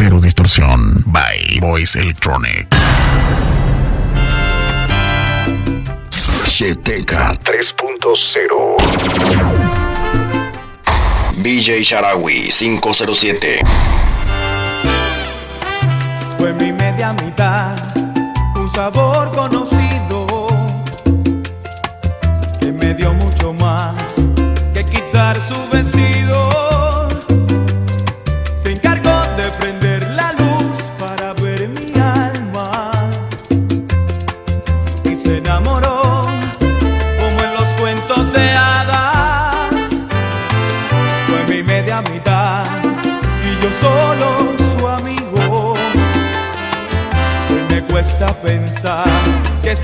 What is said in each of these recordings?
Cero Distorsión by Voice Electronic. Cheteca 3.0 BJ Sharawi 507 Fue mi media mitad, un sabor conocido que me dio mucho más que quitar su vestido.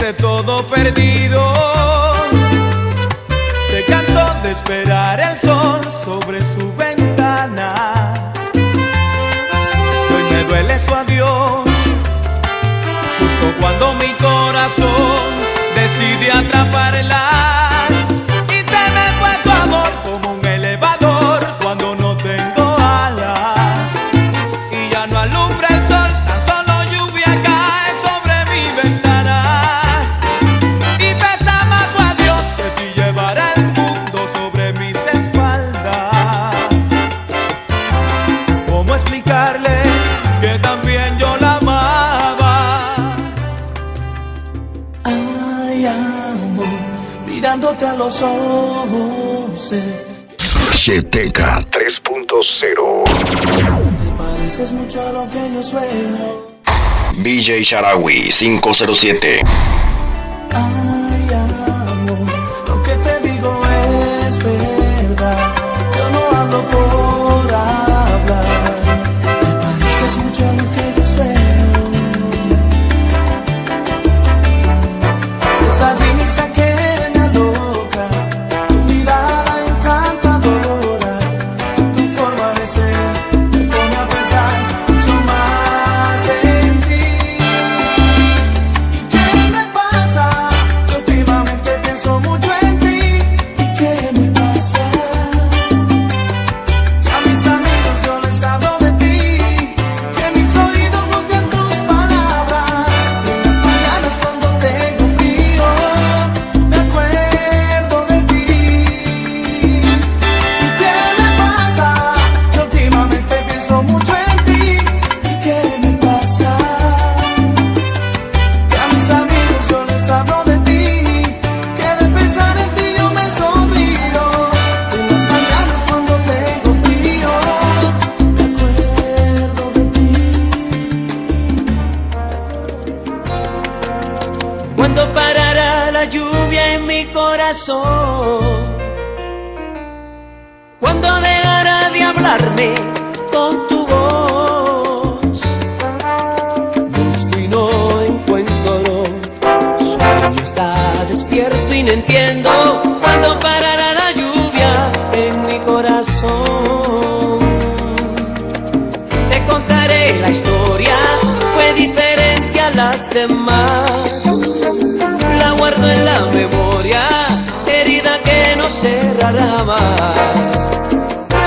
siente todo perdido. Se cansó de esperar el sol sobre su ventana. Hoy me duele su adiós, justo cuando mi corazón decide atrapar atraparla. Azteca 3.0. Te pareces mucho a lo que yo sueño. BJ Sharawi 507. la historia fue diferente a las demás. La guardo en la memoria, herida que no cerrará más.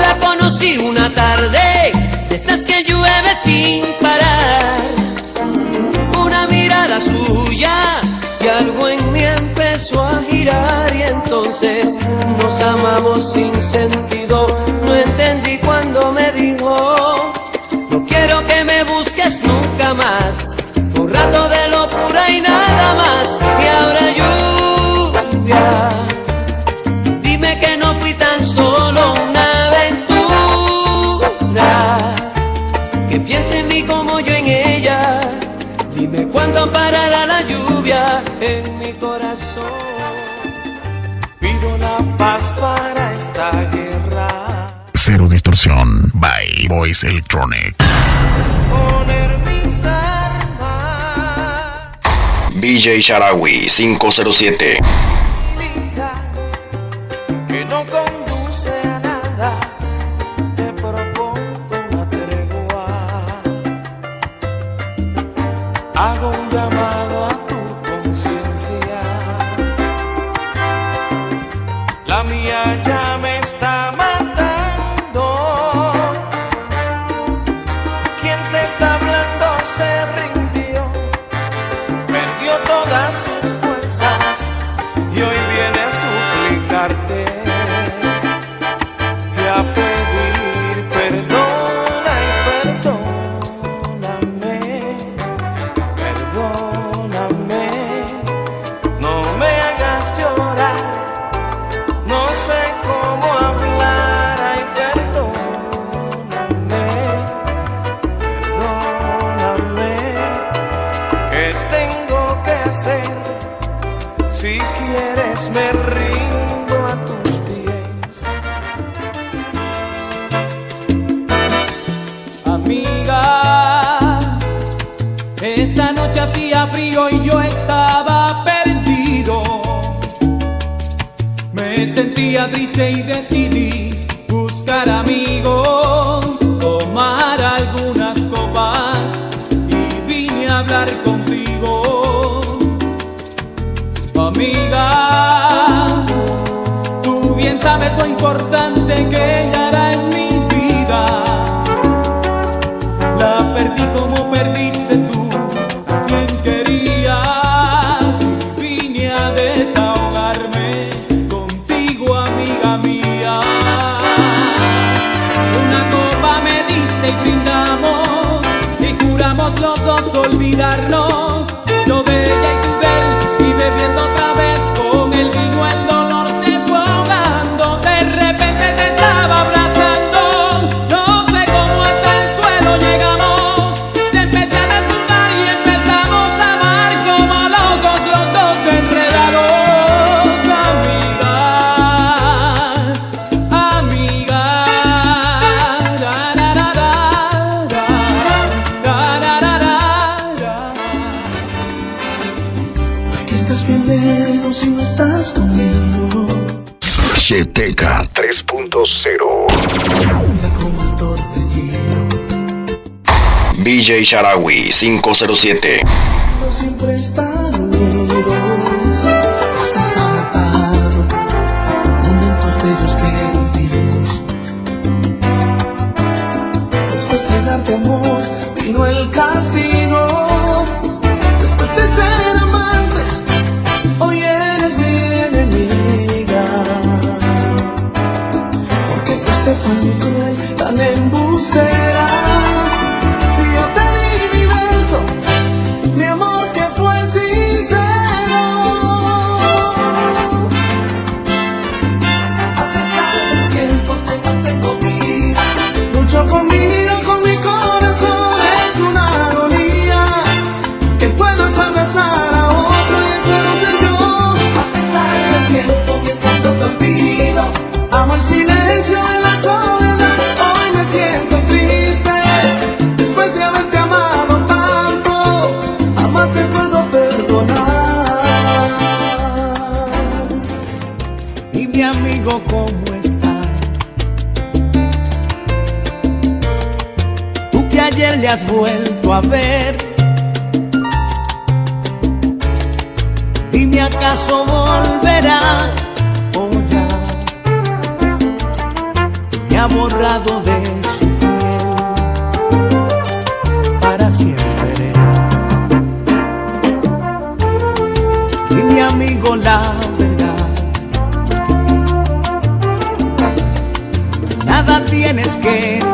La conocí una tarde, de estas que llueve sin parar. Una mirada suya y algo en mí empezó a girar y entonces nos amamos sin sentido. No entendí cuando me dijo. producción by Voice Electronic. BJ Sharawi 507 día triste y decidí buscar a mi estás conmigo. Cheteca 3.0 BJ Sharawi 507 no siempre estás has vuelto a ver. Dime acaso volverá o ya me ha borrado de su piel para siempre. Dime amigo la verdad, nada tienes que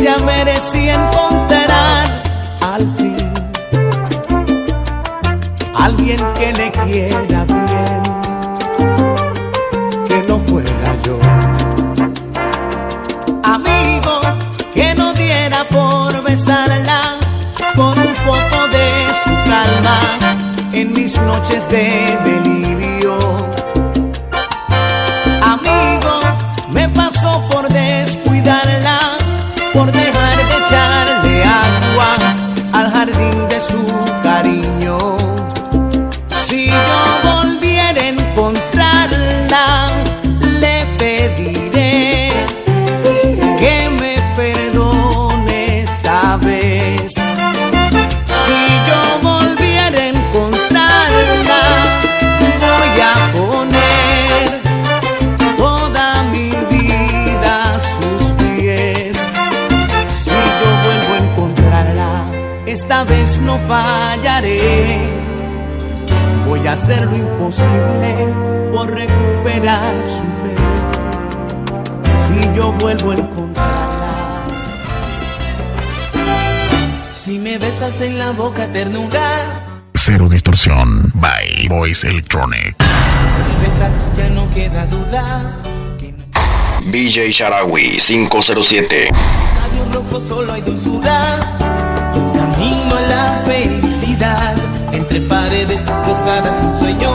ella merecía encontrar al fin alguien que le quiera bien, que no fuera yo. Amigo, que no diera por besarla, por un poco de su calma en mis noches de delirio. no fallaré. Voy a hacer lo imposible por recuperar su fe. Si yo vuelvo a encontrarla. Si me besas en la boca ternura. Cero distorsión. By Voice Electronic. Me besas, ya no queda duda. Que no... BJ Sharawi 507. Labios rojos solo hay dulzura felicidad entre paredes cruzadas un sueño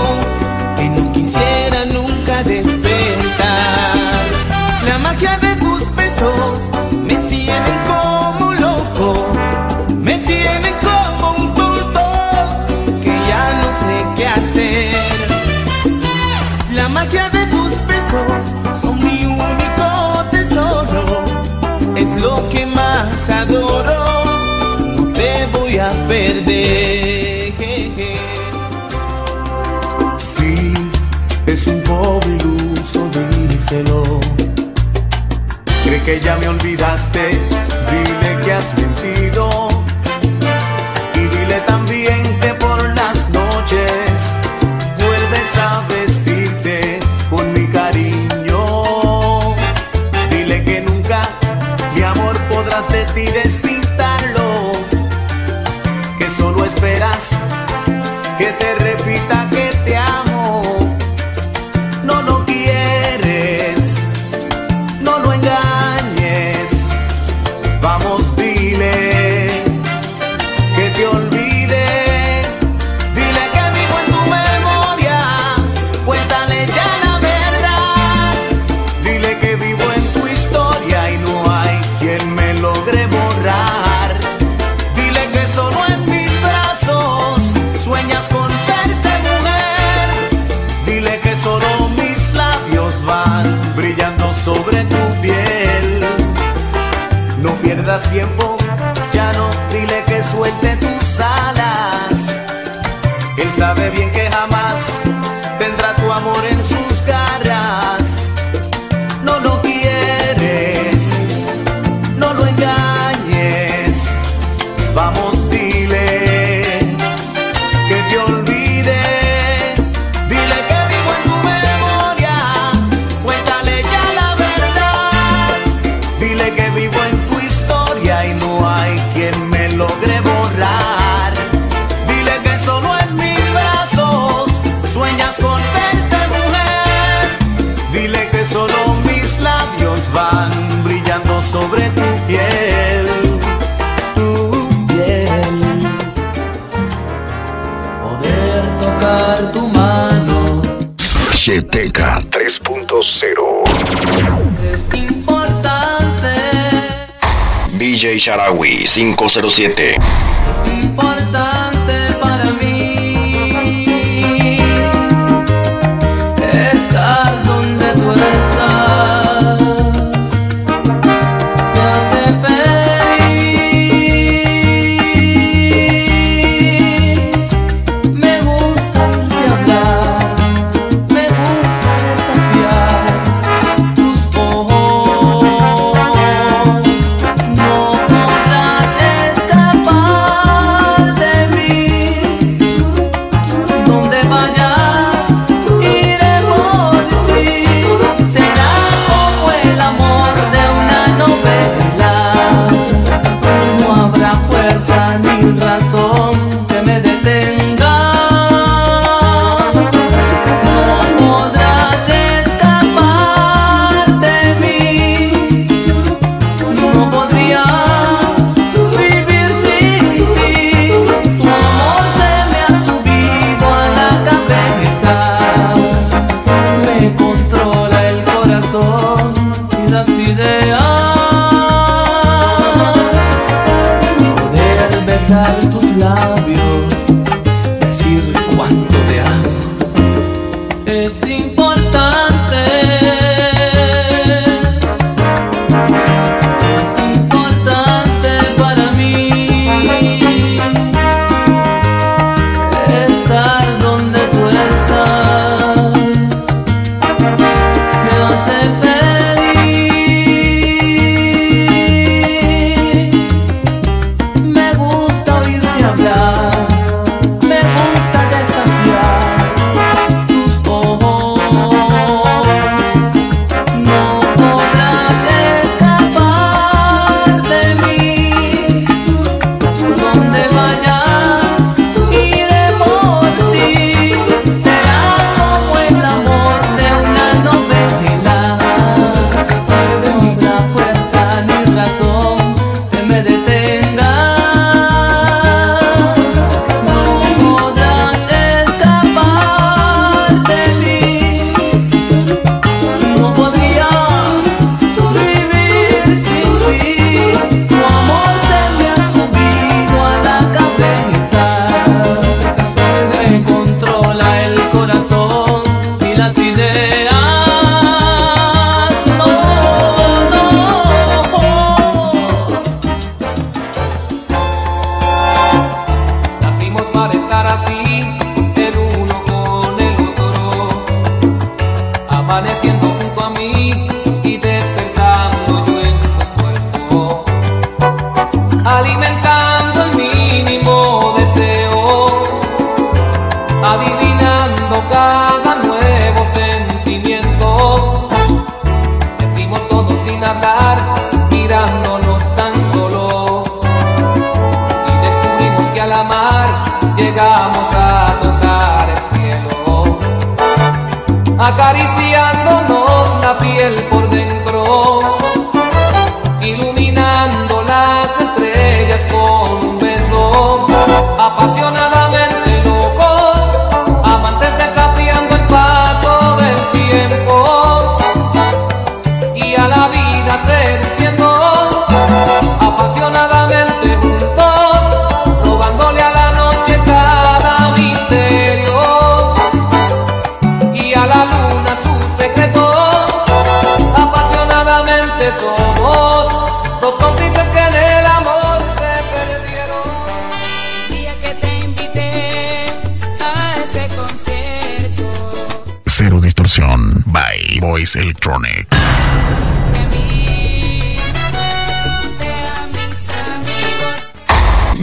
que no quisiera nunca despertar. La magia de tus besos me tienen como loco, me tienen como un tonto que ya no sé qué hacer. La magia de tus besos son mi único tesoro, es lo que más adoro perder. Sí, es un pobre iluso, díselo. Cree que ya me olvidaste tiempo, BJ Sharawi 507. Electronic.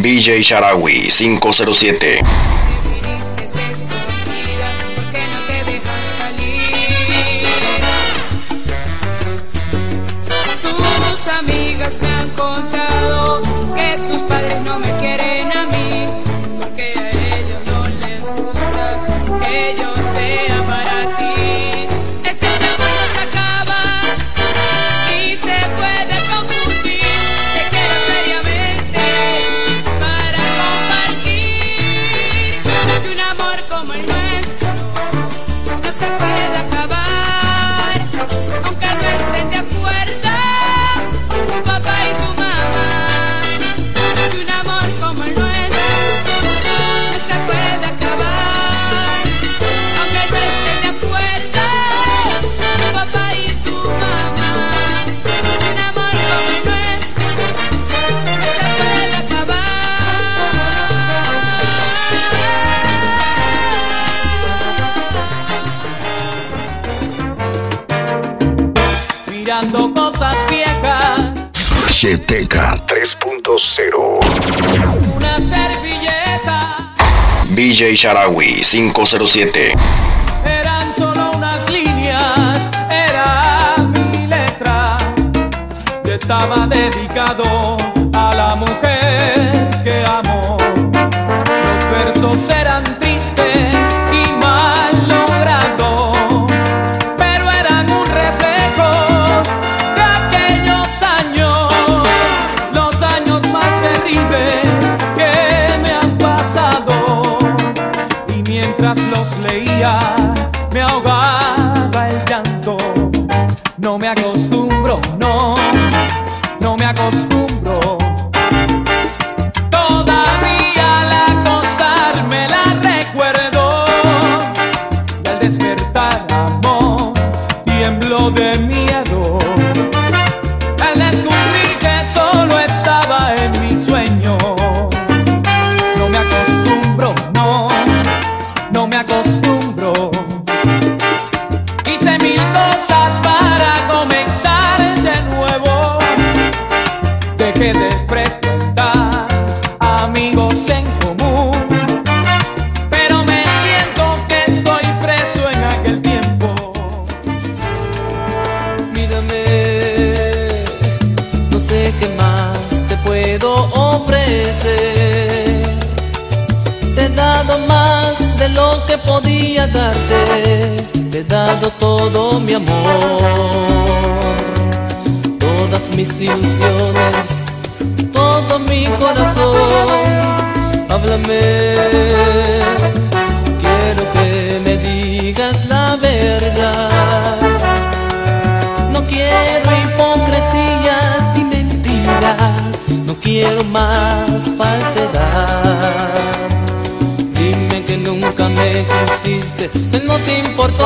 BJ Sharawi 507. Tus amigas me han contado Cheteca 3.0. Una servilleta. BJ Sharawi 507. Eran solo unas líneas, era mi letra. Yo estaba dedicado a la mujer que amo. Los versos mil cosas para comenzar de nuevo. Dejé de mi amor, todas mis ilusiones, todo mi corazón, háblame. Quiero que me digas la verdad. No quiero hipocresías ni mentiras, no quiero más falsedad. Dime que nunca me quisiste, que no te importa.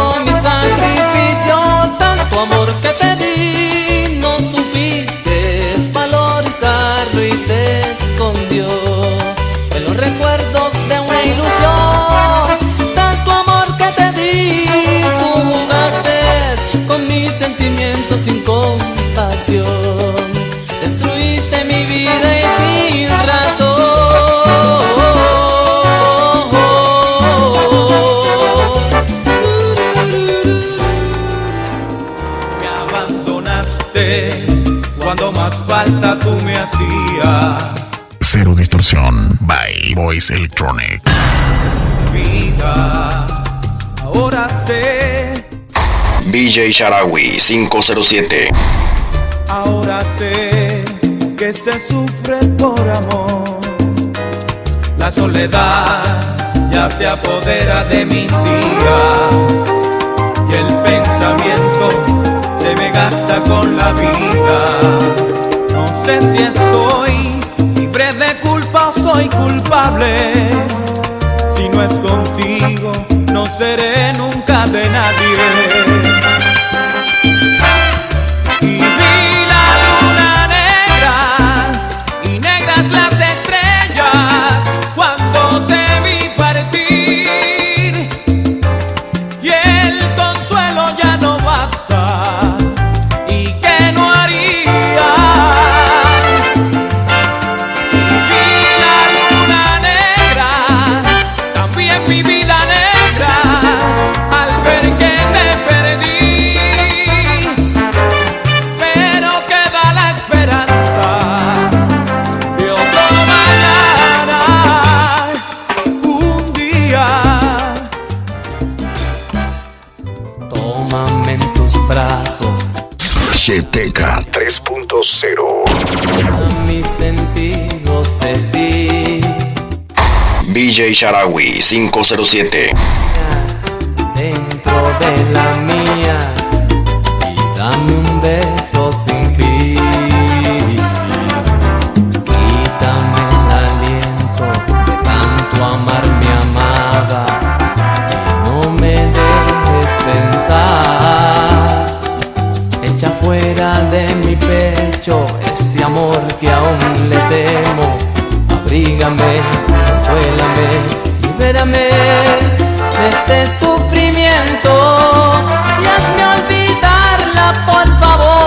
BJ Sharawi 507. ahora sé que se sufre por amor. La soledad ya se apodera de mis días y el pensamiento se me gasta con la vida. No sé si estoy libre de culpa o soy culpable. Si no es contigo, no seré nunca de nadie. Sharawi 507. dentro de la mía y dame un beso sin fin. Quítame el aliento de tanto amar mi amada y no me dejes pensar. Echa fuera de mi pecho este amor que aún le temo. Abrígame, consuélame, libérame de este sufrimiento. Y hazme olvidarla, por favor,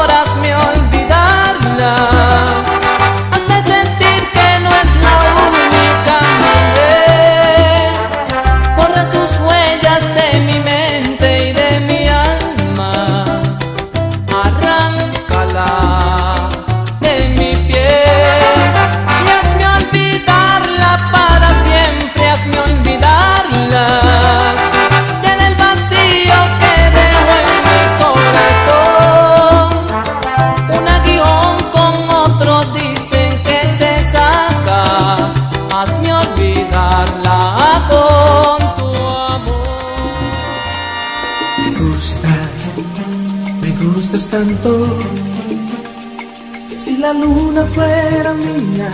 luna fuera mía,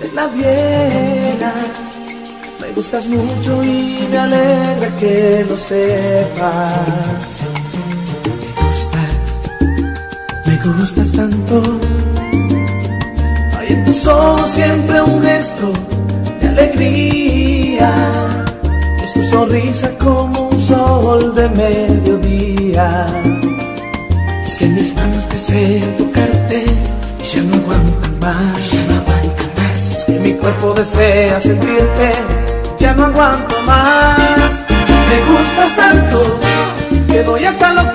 te la viera. Me gustas mucho y me alegra que lo sepas. Me gustas, me gustas tanto. Hay en tus ojos siempre un gesto de alegría. Es tu sonrisa como un sol de mediodía. Es que mis manos desean tocarte y ya no aguantan más. Ya no aguantan más. Es que mi cuerpo desea sentirte, ya no aguanto más. Me gustas tanto que doy hasta lo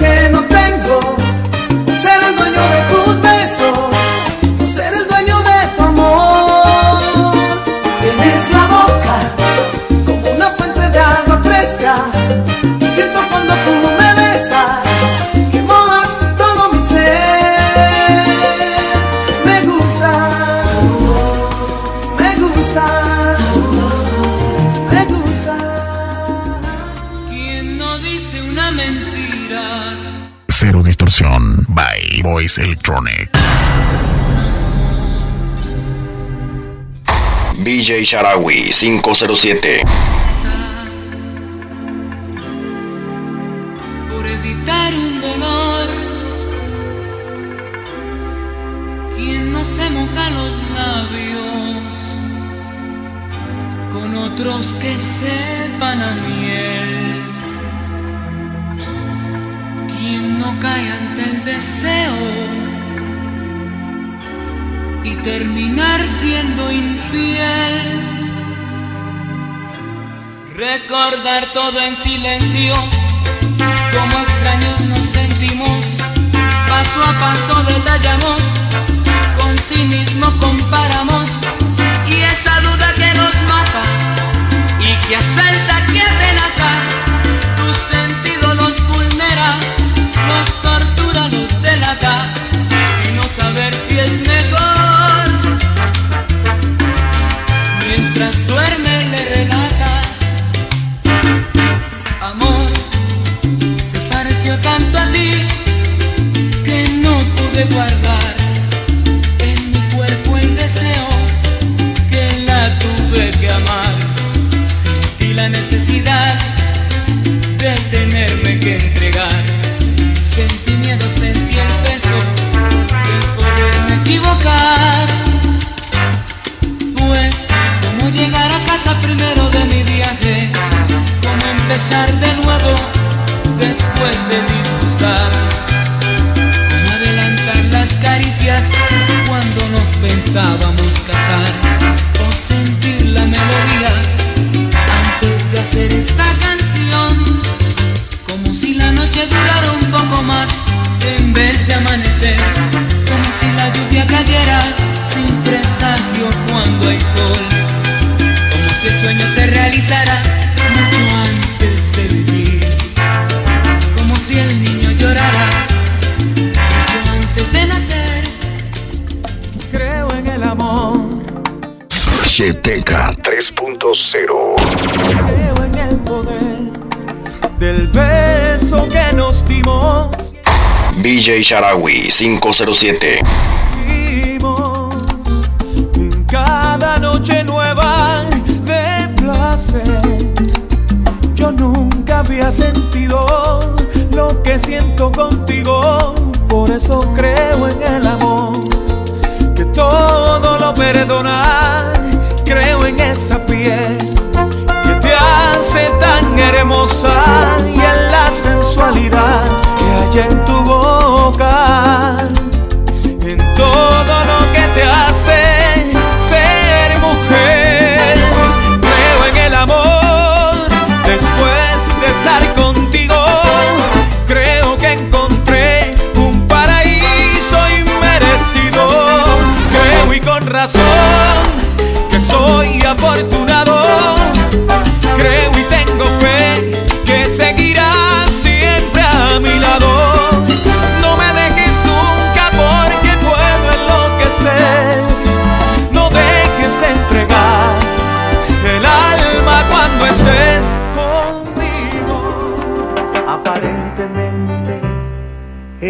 Voice Electronic. BJ Sharawi 507. por evitar un dolor. Quien no se moja los labios con otros que sepan a miel. No cae ante el deseo y terminar siendo infiel. Recordar todo en silencio como extraños nos sentimos, paso a paso detallamos, con sí mismo comparamos, y esa duda que nos mata y que asalta, que amenaza, y no saber si es mejor. Mientras duerme le relatas, amor, se pareció tanto a ti que no pude guardar en mi cuerpo el deseo que la tuve que amar. Sentí la necesidad de tenerme que entregar. Sentí miedo, sentí el peso de poderme equivocar. Fue como llegar a casa primero de mi viaje, como empezar de nuevo después de disgustar. Como adelantar las caricias cuando nos pensábamos casar, o sentir la melodía antes de hacer esta canción. Como si la noche durara un poco más la lluvia cayera sin presagio cuando hay sol. Como si el sueño se realizara mucho antes de vivir. Como si el niño llorara mucho antes de nacer. Creo en el amor, Cheteca 3.0. BJ Sharawi 507. Vivimos en cada noche nueva de placer. Yo nunca había sentido lo que siento contigo, por eso creo en el amor, que todo lo perdona. Creo en esa piel que te hace tan hermosa y en la sensualidad en tu boca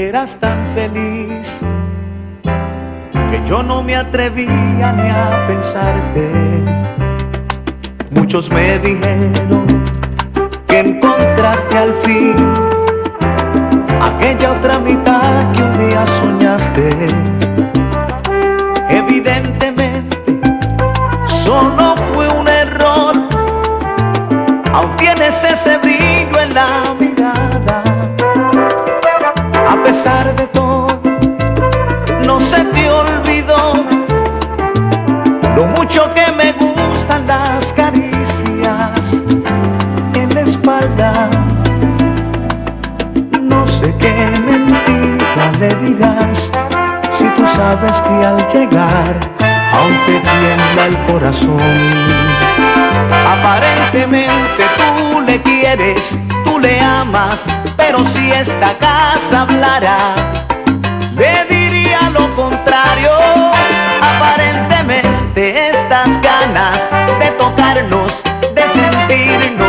eras tan feliz que yo no me atrevía ni a pensarte. Muchos me dijeron que encontraste al fin aquella otra mitad que un día soñaste. Evidentemente, solo fue un error. Aún tienes ese brillo en la mirada. A pesar de todo, no se te olvidó lo mucho que me gustan las caricias en la espalda. No sé qué mentira le dirás si tú sabes que al llegar aún te tiembla el corazón. Aparentemente tú le quieres, le amas, pero si esta casa hablara, le diría lo contrario. Aparentemente estas ganas de tocarnos, de sentirnos,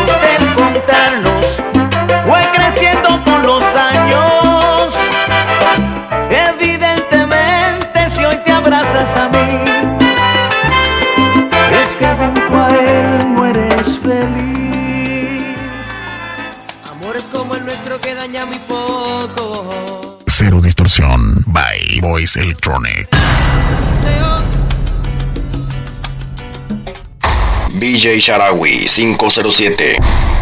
Electronic. BJ Sharawi 507.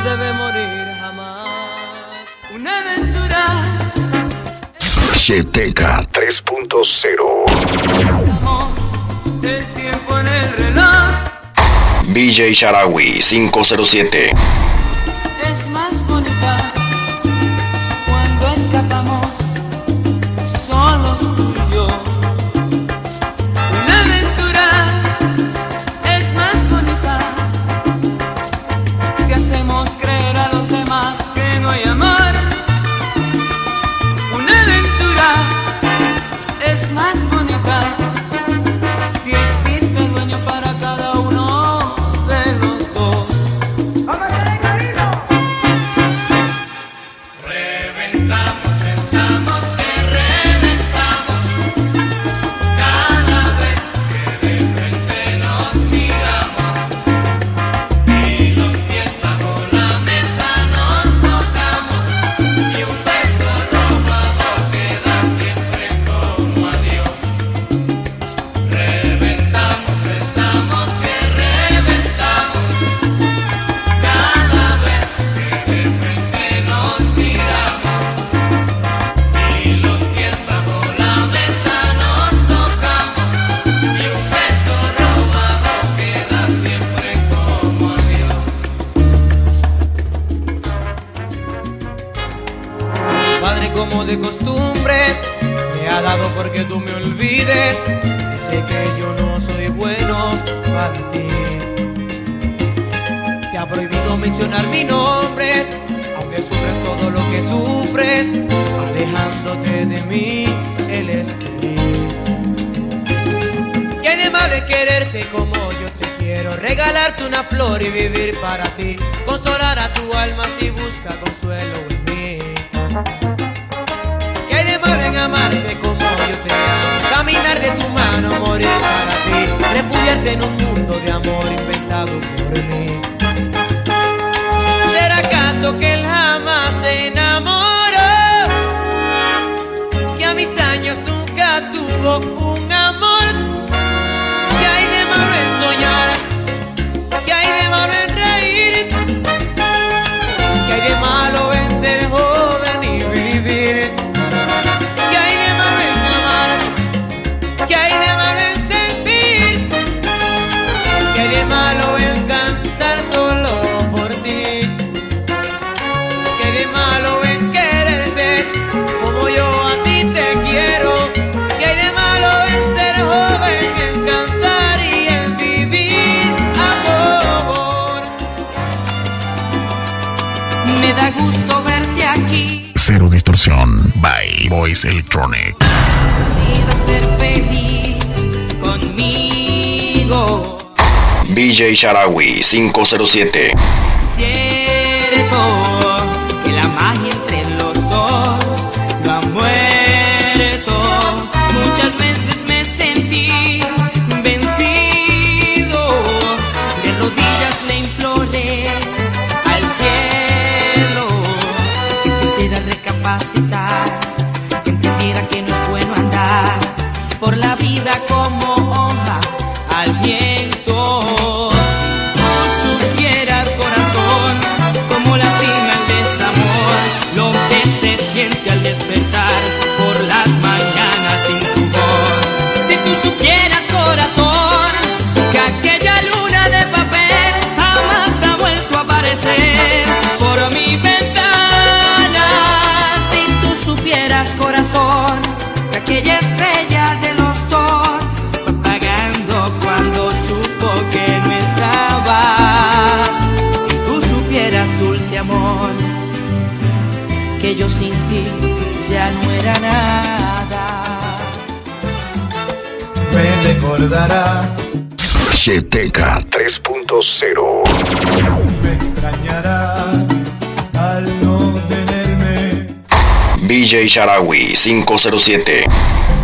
debe morir jamás. Una aventura. Cheteca 3.0 El tiempo en el reloj. DJ Sharawi 507. Es más bonita. tuvo un Electronic. Ser feliz conmigo. BJ Sharawi 507. Cierto que la magia entre los dos no ha muerto. Muchas veces me sentí vencido. De rodillas le imploré al cielo que quisiera recapacitar. aquella estrella de los dos se fue apagando cuando supo que no estabas. Si tú supieras, dulce amor, que yo sin ti ya no era nada. Me recordará. Cheteca 3.0. Me extrañará DJ Sharawi 507.